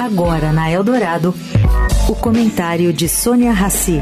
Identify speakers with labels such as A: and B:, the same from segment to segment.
A: Agora na Eldorado, o comentário de Sônia Rassi.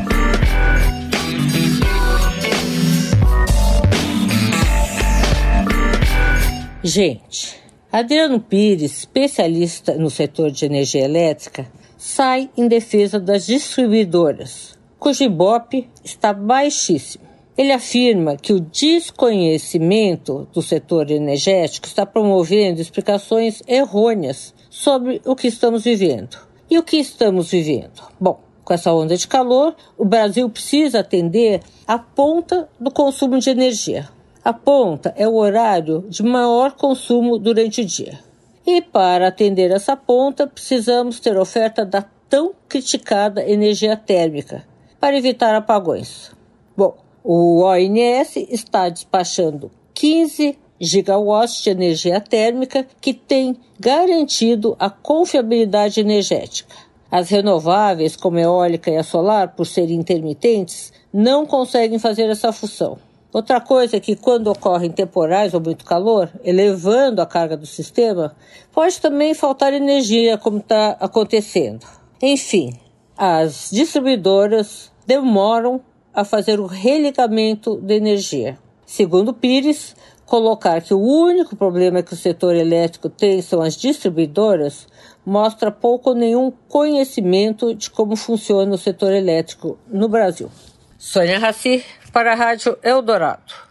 B: Gente, Adriano Pires, especialista no setor de energia elétrica, sai em defesa das distribuidoras, cujo Ibope está baixíssimo. Ele afirma que o desconhecimento do setor energético está promovendo explicações errôneas sobre o que estamos vivendo. E o que estamos vivendo? Bom, com essa onda de calor, o Brasil precisa atender a ponta do consumo de energia. A ponta é o horário de maior consumo durante o dia. E para atender essa ponta, precisamos ter oferta da tão criticada energia térmica para evitar apagões. Bom, o ONS está despachando 15 gigawatts de energia térmica que tem garantido a confiabilidade energética. As renováveis, como a eólica e a solar, por serem intermitentes, não conseguem fazer essa função. Outra coisa é que quando ocorrem temporais ou muito calor, elevando a carga do sistema, pode também faltar energia, como está acontecendo. Enfim, as distribuidoras demoram a fazer o religamento de energia. Segundo Pires, colocar que o único problema que o setor elétrico tem são as distribuidoras mostra pouco ou nenhum conhecimento de como funciona o setor elétrico no Brasil. Sônia Raci, para a Rádio Eldorado.